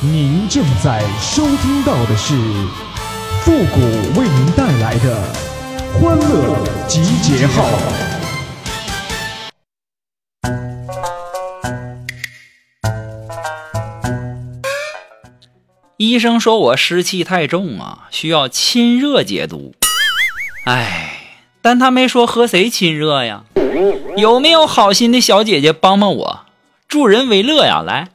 您正在收听到的是复古为您带来的欢乐集结号。医生说我湿气太重啊，需要亲热解毒。哎，但他没说和谁亲热呀？有没有好心的小姐姐帮帮我？助人为乐呀，来！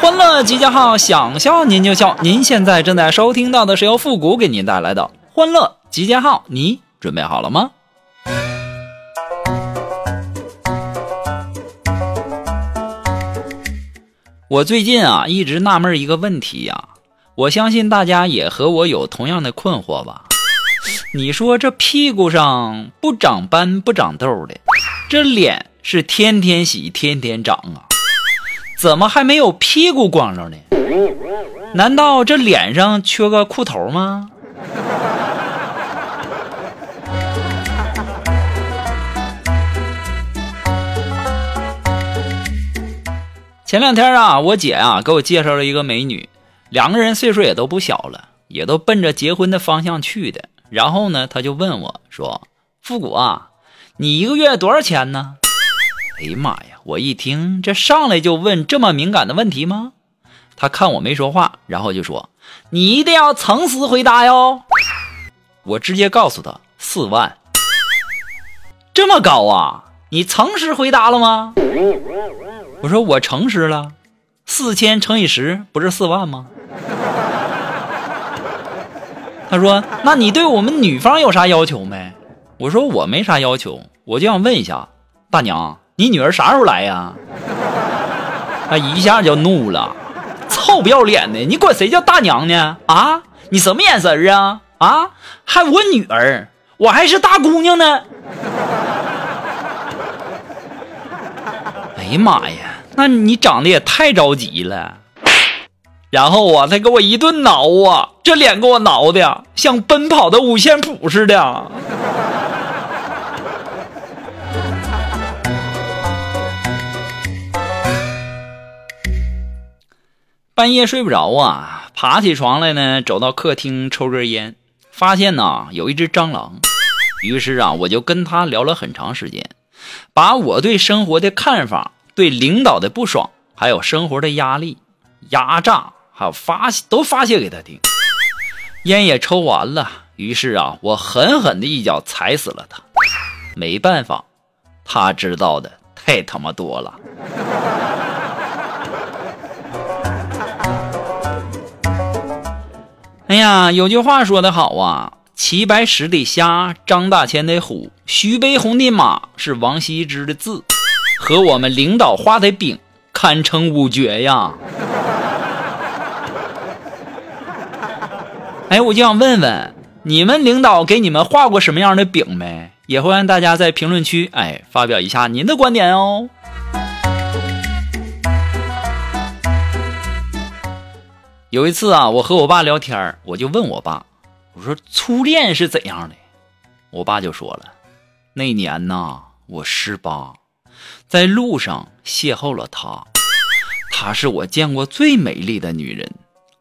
欢乐集结号，想笑您就笑。您现在正在收听到的是由复古给您带来的欢乐集结号，你准备好了吗？我最近啊，一直纳闷一个问题呀，我相信大家也和我有同样的困惑吧？你说这屁股上不长斑不长痘的，这脸是天天洗天天长啊？怎么还没有屁股光着呢？难道这脸上缺个裤头吗？前两天啊，我姐啊给我介绍了一个美女，两个人岁数也都不小了，也都奔着结婚的方向去的。然后呢，她就问我说：“复古啊，你一个月多少钱呢？”哎呀妈呀！我一听，这上来就问这么敏感的问题吗？他看我没说话，然后就说：“你一定要诚实回答哟。”我直接告诉他：“四万。”这么高啊？你诚实回答了吗？我说我诚实了，四千乘以十不是四万吗？他说：“那你对我们女方有啥要求没？”我说：“我没啥要求，我就想问一下，大娘。”你女儿啥时候来呀？他一下就怒了，臭不要脸的！你管谁叫大娘呢？啊，你什么眼神啊？啊，还我女儿，我还是大姑娘呢！哎呀妈呀，那你长得也太着急了。然后啊，他给我一顿挠啊，这脸给我挠的像奔跑的五线谱似的。半夜睡不着啊，爬起床来呢，走到客厅抽根烟，发现呢有一只蟑螂，于是啊我就跟他聊了很长时间，把我对生活的看法、对领导的不爽，还有生活的压力、压榨，还有发都发泄给他听。烟也抽完了，于是啊我狠狠的一脚踩死了他。没办法，他知道的太他妈多了。哎呀，有句话说得好啊，齐白石的虾，张大千的虎，徐悲鸿的马是王羲之的字，和我们领导画的饼堪称五绝呀。哎，我就想问问你们领导给你们画过什么样的饼没？也欢迎大家在评论区哎发表一下您的观点哦。有一次啊，我和我爸聊天我就问我爸，我说初恋是怎样的？我爸就说了，那年呐，我十八，在路上邂逅了她，她是我见过最美丽的女人，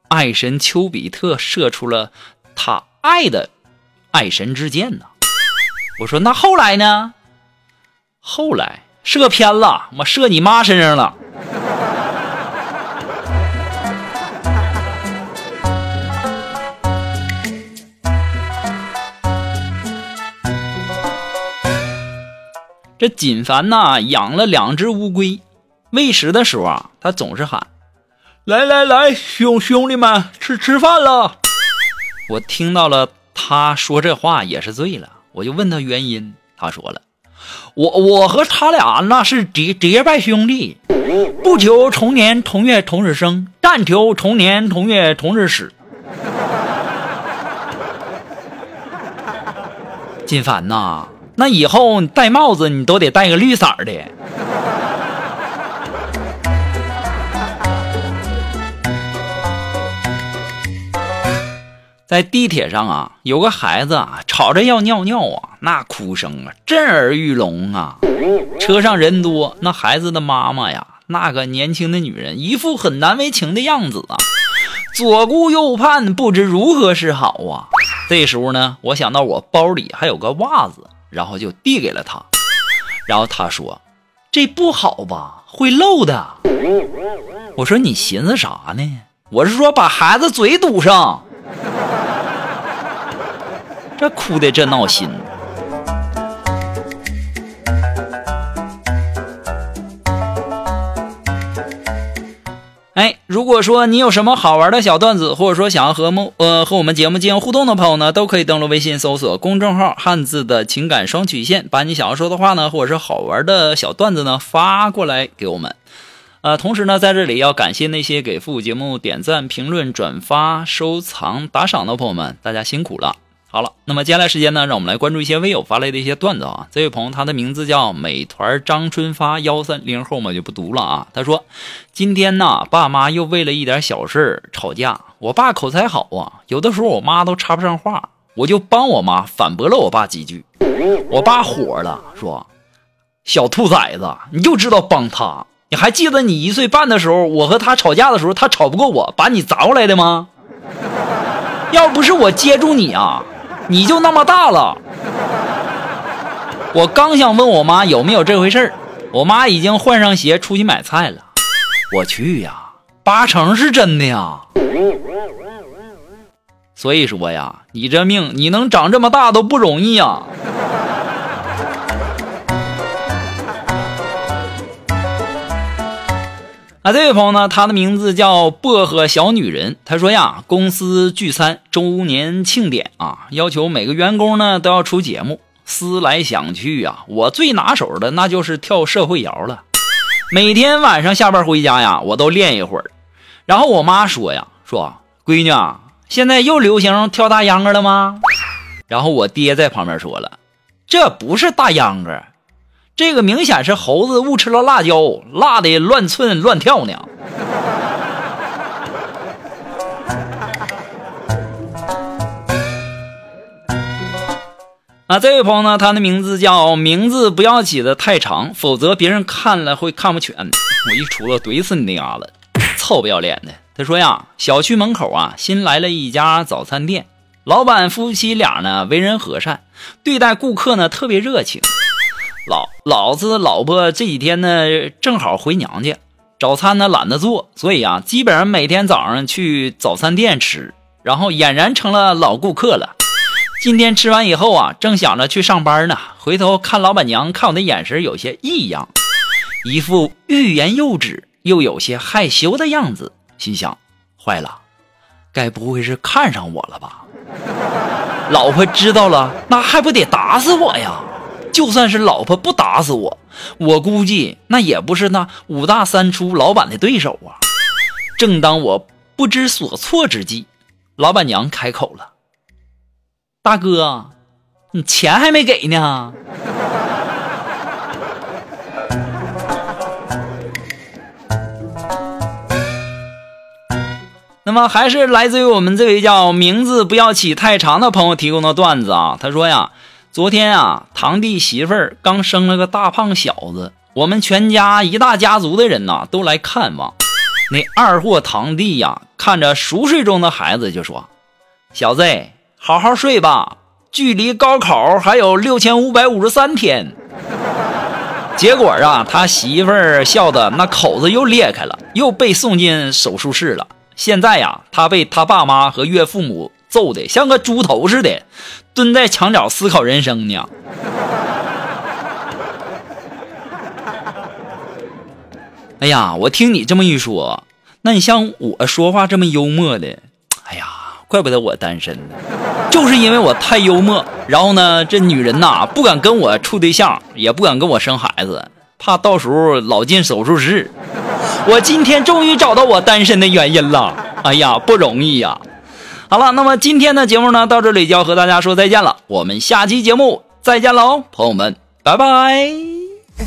爱神丘比特射出了他爱的爱神之箭呐。我说那后来呢？后来射偏了，我射你妈身上了。这锦凡呐，养了两只乌龟，喂食的时候啊，他总是喊：“来来来，兄兄弟们，吃吃饭了。”我听到了他说这话也是醉了，我就问他原因，他说了：“我我和他俩那是结结拜兄弟，不求同年同月同日生，但求同年同月同日死。”锦凡呐。那以后戴帽子你都得戴个绿色的。在地铁上啊，有个孩子啊，吵着要尿尿啊，那哭声啊，震耳欲聋啊。车上人多，那孩子的妈妈呀，那个年轻的女人一副很难为情的样子啊，左顾右盼，不知如何是好啊。这时候呢，我想到我包里还有个袜子，然后就递给了他。然后他说：“这不好吧，会漏的。”我说：“你寻思啥呢？我是说把孩子嘴堵上。”这哭的这闹心。如果说你有什么好玩的小段子，或者说想要和梦呃和我们节目进行互动的朋友呢，都可以登录微信搜索公众号“汉字的情感双曲线”，把你想要说的话呢，或者是好玩的小段子呢发过来给我们。呃，同时呢，在这里要感谢那些给复古节目点赞、评论、转发、收藏、打赏的朋友们，大家辛苦了。好了，那么接下来时间呢，让我们来关注一些微友发来的一些段子啊。这位朋友他的名字叫美团张春发幺三零后嘛，就不读了啊。他说，今天呢，爸妈又为了一点小事吵架。我爸口才好啊，有的时候我妈都插不上话，我就帮我妈反驳了我爸几句。我爸火了，说：“小兔崽子，你就知道帮他。你还记得你一岁半的时候，我和他吵架的时候，他吵不过我，把你砸过来的吗？要不是我接住你啊！”你就那么大了，我刚想问我妈有没有这回事儿，我妈已经换上鞋出去买菜了。我去呀，八成是真的呀。所以说呀，你这命你能长这么大都不容易呀。这位朋友呢，他的名字叫薄荷小女人。他说呀，公司聚餐周年庆典啊，要求每个员工呢都要出节目。思来想去呀，我最拿手的那就是跳社会摇了。每天晚上下班回家呀，我都练一会儿。然后我妈说呀，说闺女啊，现在又流行跳大秧歌了吗？然后我爹在旁边说了，这不是大秧歌。这个明显是猴子误吃了辣椒，辣的乱窜乱跳呢。啊，这位朋友呢，他的名字叫名字不要起的太长，否则别人看了会看不全。我一出了怼死你那丫子，臭不要脸的！他说呀，小区门口啊新来了一家早餐店，老板夫妻俩呢为人和善，对待顾客呢特别热情。老老子老婆这几天呢，正好回娘家，早餐呢懒得做，所以啊，基本上每天早上去早餐店吃，然后俨然成了老顾客了。今天吃完以后啊，正想着去上班呢，回头看老板娘看我的眼神有些异样，一副欲言又止又有些害羞的样子，心想：坏了，该不会是看上我了吧？老婆知道了，那还不得打死我呀？就算是老婆不打死我，我估计那也不是那五大三粗老板的对手啊！正当我不知所措之际，老板娘开口了：“大哥，你钱还没给呢。”那么还是来自于我们这位叫名字不要起太长的朋友提供的段子啊，他说呀。昨天啊，堂弟媳妇儿刚生了个大胖小子，我们全家一大家族的人呐都来看望。那二货堂弟呀，看着熟睡中的孩子就说：“小子，好好睡吧，距离高考还有六千五百五十三天。”结果啊，他媳妇儿笑的那口子又裂开了，又被送进手术室了。现在呀，他被他爸妈和岳父母揍的像个猪头似的。蹲在墙角思考人生呢。哎呀，我听你这么一说，那你像我说话这么幽默的，哎呀，怪不得我单身呢，就是因为我太幽默。然后呢，这女人呐不敢跟我处对象，也不敢跟我生孩子，怕到时候老进手术室。我今天终于找到我单身的原因了。哎呀，不容易呀。好了，那么今天的节目呢，到这里就要和大家说再见了。我们下期节目再见喽，朋友们，拜拜。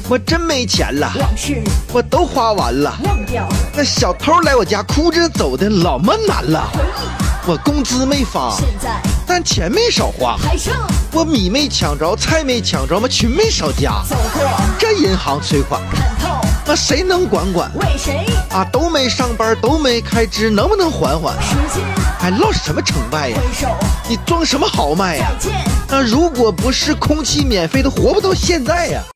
我真没钱了，往事我都花完了。忘掉那小偷来我家，哭着走的老么难了。回忆我工资没发，现在但钱没少花。还剩我米没抢着，菜没抢着，我群没少加。走过这银行催款。那谁能管管？为谁？啊，都没上班，都没开支，能不能缓缓？还唠什么成败呀？你装什么豪迈呀？那如果不是空气免费，都活不到现在呀。